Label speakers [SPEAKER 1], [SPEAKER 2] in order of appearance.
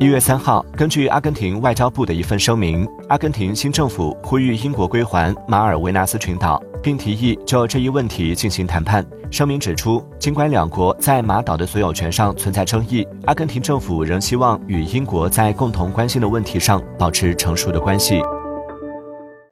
[SPEAKER 1] 一月三号根据阿根廷外交部的一份声明阿根廷新政府呼吁英国归还马尔维纳斯群岛并提议就这一问题进行谈判。声明指出尽管两国在马岛的所有权上存在争议阿根廷政府仍希望与英国在共同关心的问题上保持成熟的关系。